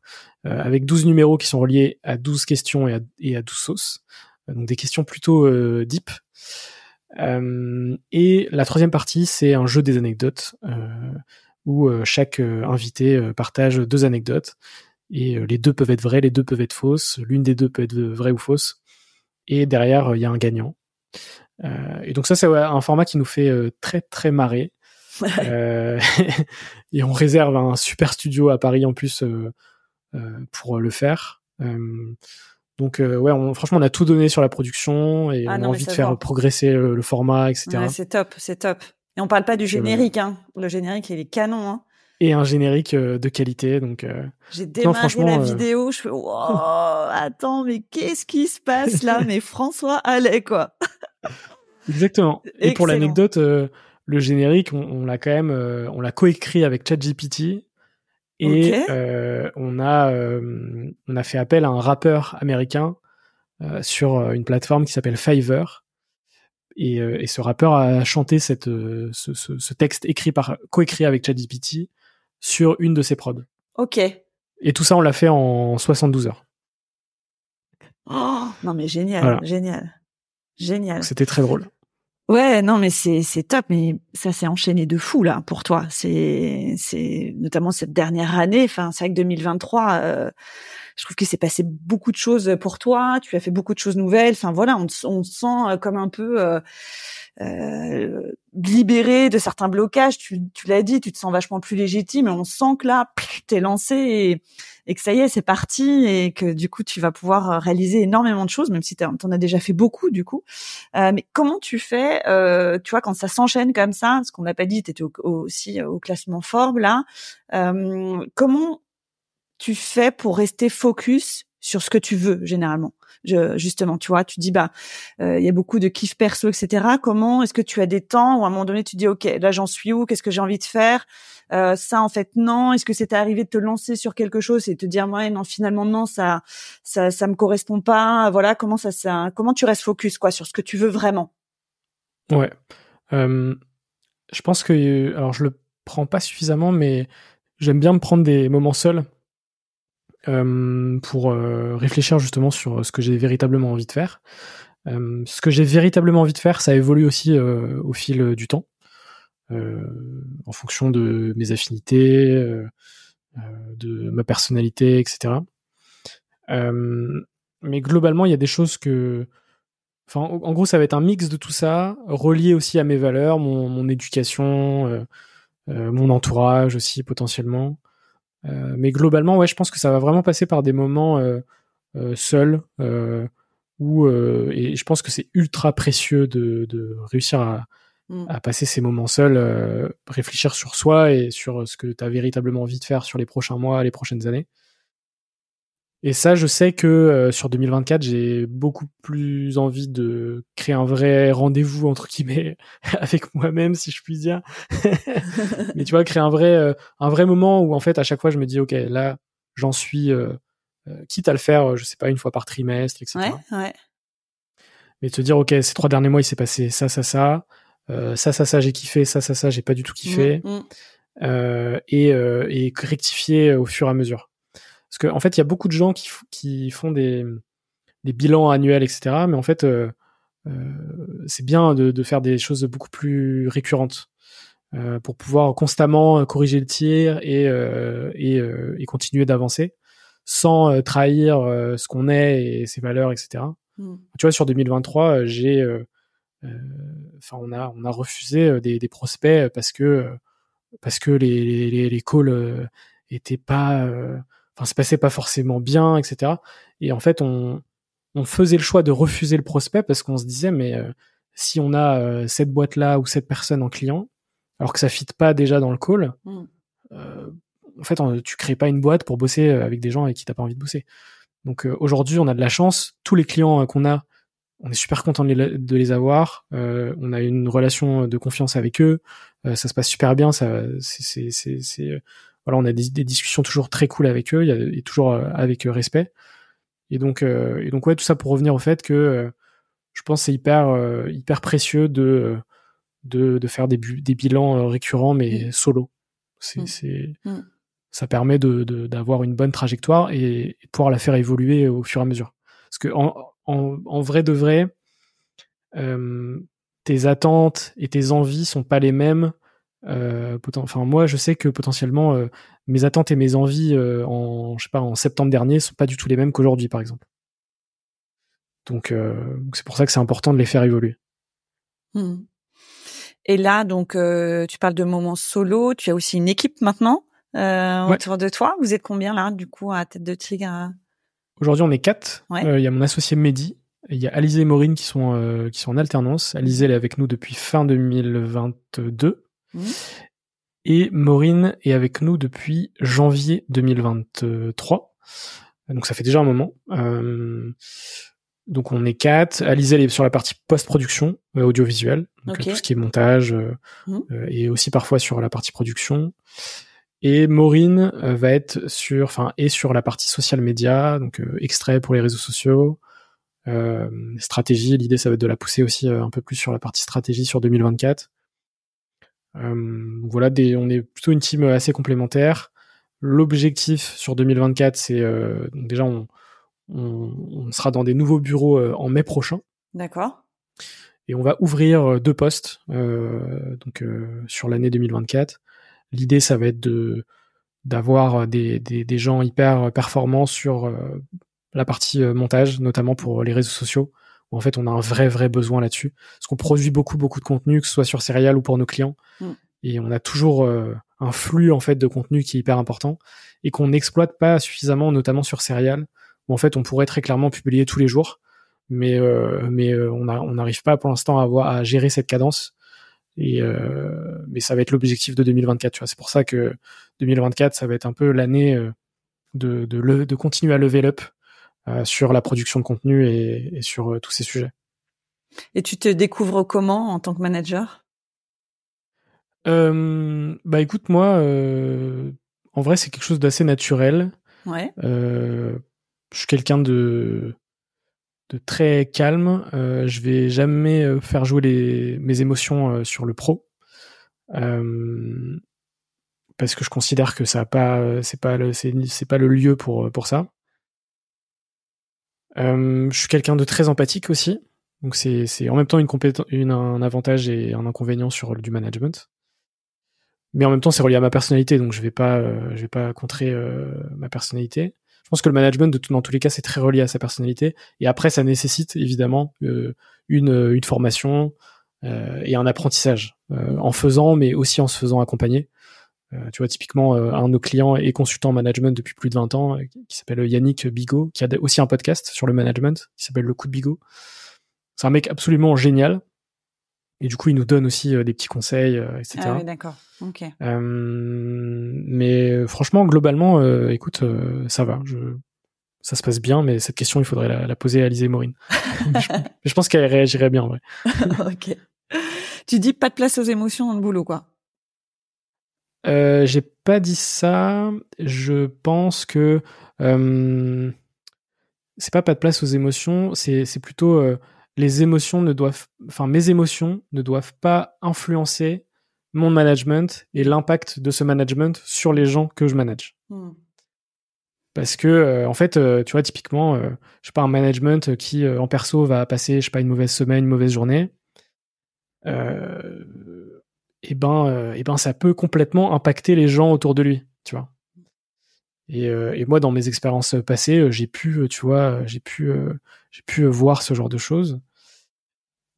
euh, avec 12 numéros qui sont reliés à 12 questions et à, et à 12 sauces. Euh, donc des questions plutôt euh, deep. Et la troisième partie, c'est un jeu des anecdotes, où chaque invité partage deux anecdotes. Et les deux peuvent être vraies, les deux peuvent être fausses, l'une des deux peut être vraie ou fausse. Et derrière, il y a un gagnant. et donc ça, c'est un format qui nous fait très très marrer. Euh, et on réserve un super studio à Paris en plus euh, euh, pour le faire. Donc ouais, franchement, on a tout donné sur la production et ah on a envie de faire progresser le, format, etc. c'est top, c'est top. Et on parle pas du générique, hein. Le générique, il est canon, hein et un générique de qualité. Donc, j'ai démarré la vidéo, je fais attends, mais qu'est-ce qui se passe là? Mais François allait quoi. Exactement. Et pour l'anecdote, le générique, on, l'a quand même, euh, on l'a coécrit avec ChatGPT et euh, on a euh, on a fait appel à un rappeur américain sur une plateforme qui s'appelle Fiverr. Et, ce rappeur a chanté cette, ce, texte écrit par coécrit avec ChatGPT sur une de ses prods. Ok. Et tout ça, on l'a fait en 72 heures. Oh, non mais génial, génial, génial. C'était très drôle. Ouais, non, mais c'est c'est top, mais ça s'est enchaîné de fou là pour toi. C'est c'est notamment cette dernière année. Enfin, c'est vrai que 2023, euh, je trouve qu'il s'est passé beaucoup de choses pour toi. Tu as fait beaucoup de choses nouvelles. Enfin voilà, on, on sent euh, comme un peu euh, euh, libéré de certains blocages. Tu, tu l'as dit, tu te sens vachement plus légitime. Et on sent que là, t'es lancé et, que ça y est, c'est parti et que du coup, tu vas pouvoir euh, réaliser énormément de choses, même si t'en as déjà fait beaucoup du coup. Euh, mais comment tu fais, euh, tu vois, quand ça s'enchaîne comme ça, ce qu'on n'a pas dit, tu étais aussi au classement Forbes là. Comment tu fais pour rester focus sur ce que tu veux généralement. Je, justement tu vois tu dis bah euh, il y a beaucoup de kiff perso etc comment est-ce que tu as des temps où à un moment donné tu dis ok là j'en suis où? Qu'est-ce que j'ai envie de faire? Euh, ça en fait non. Est-ce que c'est arrivé de te lancer sur quelque chose et te dire ouais non finalement non ça ça ça me correspond pas. Voilà comment ça ça comment tu restes focus quoi sur ce que tu veux vraiment? Ouais. Euh, je pense que alors je le prends pas suffisamment mais j'aime bien me prendre des moments seuls euh, pour euh, réfléchir justement sur ce que j'ai véritablement envie de faire. Euh, ce que j'ai véritablement envie de faire, ça évolue aussi au fil du temps, en fonction de mes affinités, de ma personnalité, etc. mais globalement, il y a des choses que Enfin, en gros, ça va être un mix de tout ça, relié aussi à mes valeurs, mon éducation, mon entourage aussi potentiellement. Euh, mais globalement, ouais, je pense que ça va vraiment passer par des moments euh, euh, seuls où et je pense que c'est ultra précieux de, de réussir à, mm. à, passer ces moments seuls, réfléchir sur soi et sur ce que tu as véritablement envie de faire sur les prochains mois, les prochaines années. Et ça, je sais que euh, sur 2024, j'ai beaucoup plus envie de créer un vrai rendez-vous entre guillemets avec moi-même, si je puis dire. Mais tu vois, créer un vrai, euh, un vrai moment où en fait, à chaque fois, je me dis, ok, là, j'en suis, euh, quitte à le faire, je sais pas, une fois par trimestre, etc. Ouais, ouais. Mais te dire, ok, ces trois derniers mois, il s'est passé ça, ça, ça, ça, ça, ça, j'ai kiffé, ça, ça, ça, j'ai pas du tout kiffé, mmh, mmh. et, et rectifier au fur et à mesure. Parce qu'en en fait, il y a beaucoup de gens qui, qui font des, des, bilans annuels, etc. Mais en fait, euh, euh, c'est bien de, de, faire des choses beaucoup plus récurrentes euh, pour pouvoir constamment corriger le tir et, et, et, continuer d'avancer sans trahir ce qu'on est et ses valeurs, etc. Mm. Tu vois, sur 2023, j'ai, enfin, on a, on a refusé des, des prospects parce que parce que les, les, les calls étaient pas enfin, se passait pas forcément bien, etc. Et en fait, on, on faisait le choix de refuser le prospect parce qu'on se disait, mais euh, si on a euh, cette boîte-là ou cette personne en client, alors que ça fit pas déjà dans le call, mm. euh, en fait, tu crées pas une boîte pour bosser avec des gens avec qui t'as pas envie de bosser. Donc aujourd'hui, on a de la chance. Tous les clients qu'on a, on est super content de les, de les avoir. on a une relation de confiance avec eux. ça se passe super bien. Ça, c'est, c'est, voilà, on a des, discussions toujours très cool avec eux. Il y a, et toujours avec respect. Et donc, et donc ouais, tout ça pour revenir au fait que je pense c'est hyper euh, hyper précieux de de, de faire des, des bilans euh, récurrents mais mm. solo. C'est mm. c'est mm. ça permet de d'avoir une bonne trajectoire et, de pouvoir la faire évoluer au fur et à mesure. Parce que en, en, en vrai de vrai, euh, tes attentes et tes envies sont pas les mêmes. Euh, enfin moi je sais que potentiellement euh, mes attentes et mes envies en je sais pas en septembre dernier sont pas du tout les mêmes qu'aujourd'hui par exemple. Euh, donc c'est pour ça que c'est important de les faire évoluer. Hmm. Et là, donc euh, tu parles de moments solo. Tu as aussi une équipe maintenant euh, autour de toi. Vous êtes combien là, du coup, à tête de tigre Aujourd'hui, on est quatre. Il y a mon associé Mehdi. Il y a Alizé et Maureen qui sont qui sont en alternance. Alizé elle est avec nous depuis fin 2022. Hmm. Et Maureen est avec nous depuis janvier 2023. Donc ça fait déjà un moment. Euh, donc on est quatre. Alizé elle est sur la partie post-production euh, audiovisuelle, donc tout ce qui est montage euh, mmh. et aussi parfois sur la partie production. Et Maureen va être sur, enfin, et sur la partie social media, donc extrait pour les réseaux sociaux, stratégie. L'idée ça va être de la pousser aussi un peu plus sur la partie stratégie sur 2024. Voilà, des, on est plutôt une team assez complémentaire. L'objectif sur 2024, c'est déjà on, on, sera dans des nouveaux bureaux euh, en mai prochain. D'accord. Et on va ouvrir euh, deux postes euh, donc sur l'année 2024. L'idée, ça va être de d'avoir des, des, gens hyper performants sur la partie montage, notamment pour les réseaux sociaux, en fait on a un vrai vrai besoin là-dessus. Parce qu'on produit beaucoup beaucoup de contenu, que ce soit sur Serial ou pour nos clients, mm. et on a toujours un flux en fait de contenu qui est hyper important et qu'on n'exploite pas suffisamment, notamment sur Serial, en fait on pourrait très clairement publier tous les jours, mais euh, mais euh, on n'arrive pas pour l'instant à, avoir, à gérer cette cadence. Et euh, mais ça va être l'objectif de 2024. Tu vois, c'est pour ça que 2024, ça va être un peu l'année de, de, de continuer à level up sur la production de contenu et, sur tous ces sujets. Et tu te découvres comment en tant que manager? Bah écoute, moi, en vrai, c'est quelque chose d'assez naturel. Ouais je suis quelqu'un de de très calme. Euh, je vais jamais euh, faire jouer les, mes émotions euh, sur le pro euh, parce que je considère que ça a pas c'est pas le c'est pas le lieu pour pour ça. Je suis quelqu'un de très empathique aussi. Donc c'est en même temps une une un avantage et un inconvénient sur du management. Mais en même temps c'est relié à ma personnalité donc je vais je vais pas contrer ma personnalité je pense que le management, dans tous les cas, c'est très relié à sa personnalité. Et après, ça nécessite évidemment euh, une, euh, une formation euh, et un apprentissage en faisant, mais aussi en se faisant accompagner. Tu vois, typiquement, un de nos clients est consultant en management depuis plus de 20 ans, qui s'appelle Yannick Bigot, qui a aussi un podcast sur le management, qui s'appelle Le Coup de Bigot. C'est un mec absolument génial, et du coup, il nous donne aussi euh, des petits conseils, euh, etc. Ah oui, d'accord. Ok. Euh, mais franchement, globalement, écoute, ça va. Je, ça se passe bien, mais cette question, il faudrait la, poser à Lise Maureen. je, je, pense qu'elle réagirait bien, en vrai. ok. Tu dis pas de place aux émotions dans le boulot, quoi. Euh, j'ai pas dit ça. Je pense que euh, c'est pas pas de place aux émotions, c'est plutôt les émotions ne doivent, enfin mes émotions ne doivent pas influencer mon management et l'impact de ce management sur les gens que je manage. Hmm. Parce que euh, en fait, euh, tu vois, typiquement, euh, je sais pas un management qui en perso va passer, je sais pas, une mauvaise semaine, une mauvaise journée. Et ben, et ben, ça peut complètement impacter les gens autour de lui, tu vois. Et, et moi, dans mes expériences passées, j'ai pu, tu vois, j'ai pu, j'ai pu voir ce genre de choses.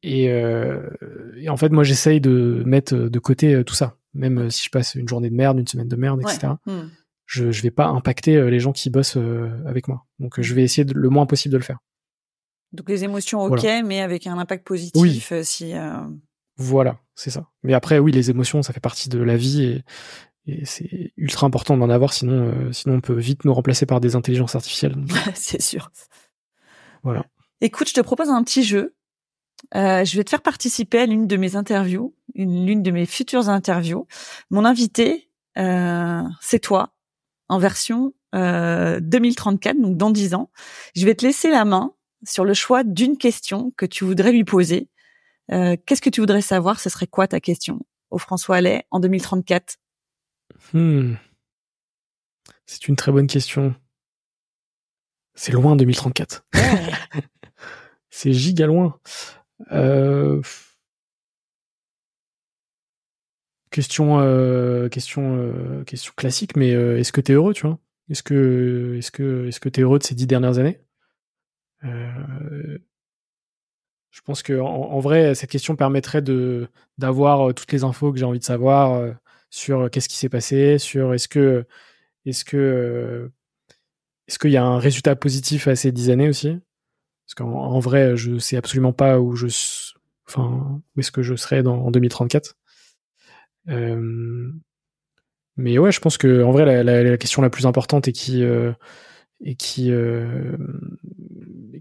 Euh, et, en fait, moi, j'essaye de mettre de côté euh, tout ça. Même euh, si je passe une journée de merde, une semaine de merde, etc. Hmm. Je, je vais pas impacter les gens qui bossent avec moi. Donc, je vais essayer le moins possible de le faire. Donc, les émotions, ok, mais avec un impact positif. Oui. si, Voilà, c'est ça. Mais après, oui, les émotions, ça fait partie de la vie et, et c'est ultra important d'en avoir, sinon, sinon on peut vite nous remplacer par des intelligences artificielles. c'est sûr. Voilà. Écoute, je te propose un petit jeu. je vais te faire participer à l'une de mes interviews, l'une de mes futures interviews. Mon invité, c'est toi, en version 2034, donc dans 10 ans. Je vais te laisser la main sur le choix d'une question que tu voudrais lui poser. Euh, Qu'est-ce que tu voudrais savoir? Ce serait quoi ta question? Au François Allais en 2034 hmm. C'est une très bonne question. C'est loin 2034. c'est giga loin. Euh... Question, euh, question, euh, question classique, mais est-ce que tu es heureux, tu vois? Est-ce que, est-ce que, est-ce que tu es heureux de ces dix dernières années? Je pense que en, vrai, cette question permettrait de d'avoir euh, toutes les infos que j'ai envie de savoir euh, sur qu'est-ce qui s'est passé, sur est-ce que est-ce que est-ce qu'il y a un résultat positif à ces dix années aussi? Parce qu'en vrai, je sais absolument pas où je enfin où est-ce que je serai en 2034. Euh, mais ouais, je pense que en vrai, la, question la plus importante et qui et qui euh,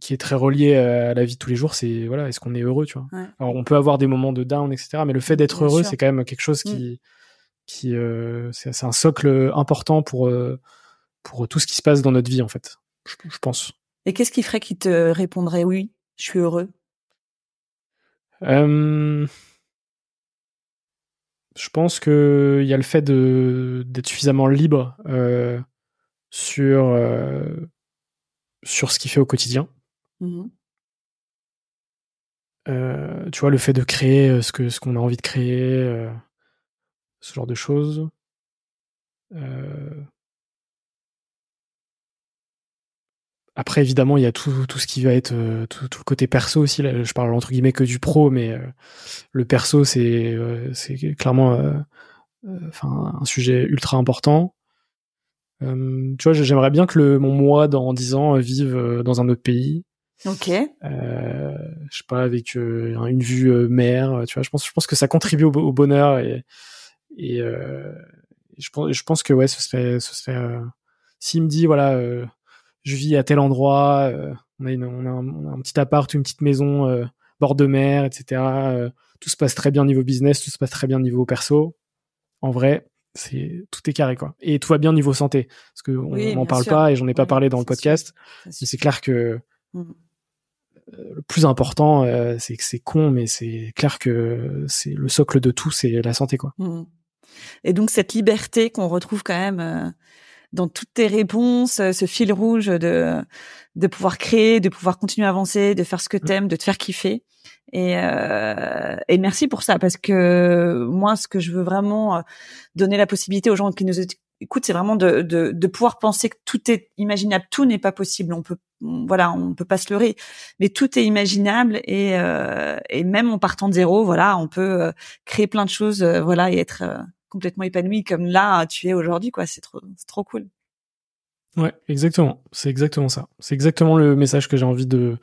qui est très relié à la vie de tous les jours c'est voilà est-ce qu'on est heureux tu vois? Alors on peut avoir des moments de down etc mais le fait d'être heureux c'est quand même quelque chose qui mm. qui euh, c'est un socle important pour euh, pour tout ce qui se passe dans notre vie en fait je, je pense. Et qu'est-ce qui ferait qu'il te répondrait oui je suis heureux? Euh, je pense que il y a le fait de d'être suffisamment libre euh, sur, euh, sur ce qu'il fait au quotidien. Mmh euh, tu vois, le fait de créer euh, ce ce qu'on a envie de créer, ce genre de choses. Après, évidemment, il y a tout, tout ce qui va être tout, le côté perso aussi. Là, je parle entre guillemets que du pro, mais le perso, c'est c'est clairement un sujet ultra important. Euh, tu vois, j'aimerais bien que le, mon moi dans 10 ans euh, vive euh, dans un autre pays. Ok. Euh, je sais pas avec euh, une vue euh, mer. Tu vois, je pense, je pense que ça contribue au, au bonheur et et je pense, je pense que ouais, ce serait, ce serait. S'il me dit voilà, je vis à tel endroit, on a, une, on, a un, on, a un, petit appart, une petite maison bord de mer, etc. tout se passe très bien niveau business, tout se passe très bien niveau perso. En vrai, c'est tout est carré quoi et tout va bien niveau santé parce que on n'en parle pas et j'en ai pas parlé dans le podcast mais c'est clair que mmh. Euh, le plus important euh, c'est que c'est con mais c'est clair que c'est le socle de tout c'est la santé quoi mmh. et donc cette liberté qu'on retrouve quand même euh, dans toutes tes réponses, ce fil rouge de de pouvoir créer, de pouvoir continuer à avancer, de faire ce que mmh. t'aimes, de te faire kiffer. Et, euh, et merci pour ça parce que moi, ce que je veux vraiment donner la possibilité aux gens qui nous écoutent, c'est vraiment de, de, de, pouvoir penser que tout est imaginable, tout n'est pas possible. On peut, voilà, on peut pas se leurrer, mais tout est imaginable et, euh, et même en partant de zéro, voilà, on peut euh, créer plein de choses, euh, voilà, et être complètement épanoui comme là tu es aujourd'hui, quoi. C'est trop, c'est trop cool. Ouais, exactement. C'est exactement ça. C'est exactement le message que j'ai envie de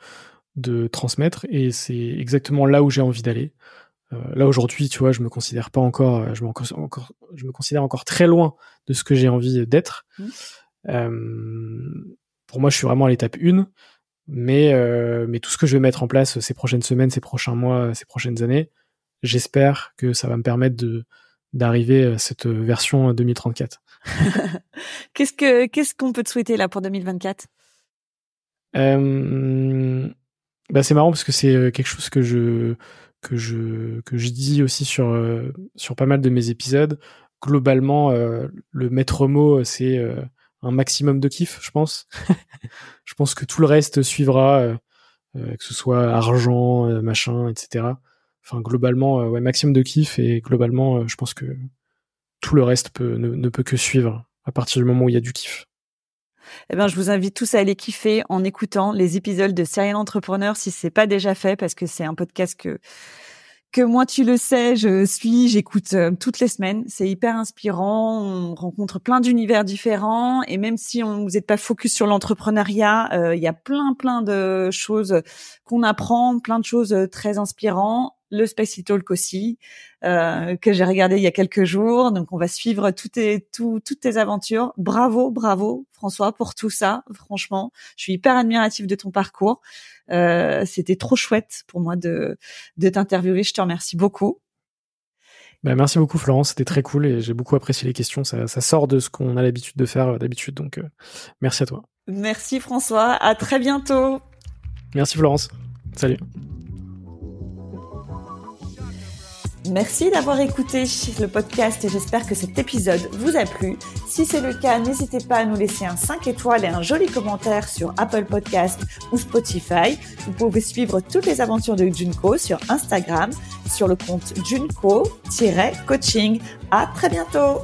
de transmettre et c'est exactement là où j'ai envie d'aller. Euh, là aujourd'hui, tu vois, je me considère pas encore, euh, je me, encore, je me considère encore très loin de ce que j'ai envie d'être. Mmh. Euh, pour moi, je suis vraiment à l'étape 1, mais euh, mais tout ce que je vais mettre en place ces prochaines semaines, ces prochains mois, ces prochaines années, j'espère que ça va me permettre de d'arriver à cette version 2034. qu'est-ce que qu'est-ce qu'on peut te souhaiter là pour 2024 euh, bah c'est marrant parce que c'est quelque chose que je que je que je dis aussi sur euh, sur pas mal de mes épisodes. Globalement, euh, le maître mot c'est un maximum de kiff, je pense. je pense que tout le reste suivra, que ce soit argent, machin, etc. Enfin, globalement, ouais, maximum de kiff et globalement, je pense que tout le reste peut, ne peut que suivre à partir du moment où il y a du kiff. Eh ben, je vous invite tous à aller kiffer en écoutant les épisodes de Serial Entrepreneur si c'est pas déjà fait, parce que c'est un podcast que que moi, tu le sais, je suis, j'écoute euh, toutes les semaines. C'est hyper inspirant. On rencontre plein d'univers différents. Et même si on, vous n'êtes pas focus sur l'entrepreneuriat, euh, il y a plein, plein de choses qu'on apprend, plein de choses euh, très inspirantes. Le Space Talk aussi, euh, que j'ai regardé il y a quelques jours. Donc, on va suivre toutes tes, toutes tes aventures. Bravo, bravo, François, pour tout ça. Franchement, je suis hyper admirative de ton parcours. Euh, C'était trop chouette pour moi de, de t'interviewer. Je te remercie beaucoup. Ben, merci beaucoup Florence, c'était très cool et j'ai beaucoup apprécié les questions. Ça, ça sort de ce qu'on a l'habitude de faire euh, d'habitude, donc euh, merci à toi. Merci François, à très bientôt. Merci Florence, salut. Merci d'avoir écouté le podcast et j'espère que cet épisode vous a plu. Si c'est le cas, n'hésitez pas à nous laisser un 5 étoiles et un joli commentaire sur Apple Podcast ou Spotify. Vous pouvez suivre toutes les aventures de Junko sur Instagram sur le compte Junko-coaching. À très bientôt!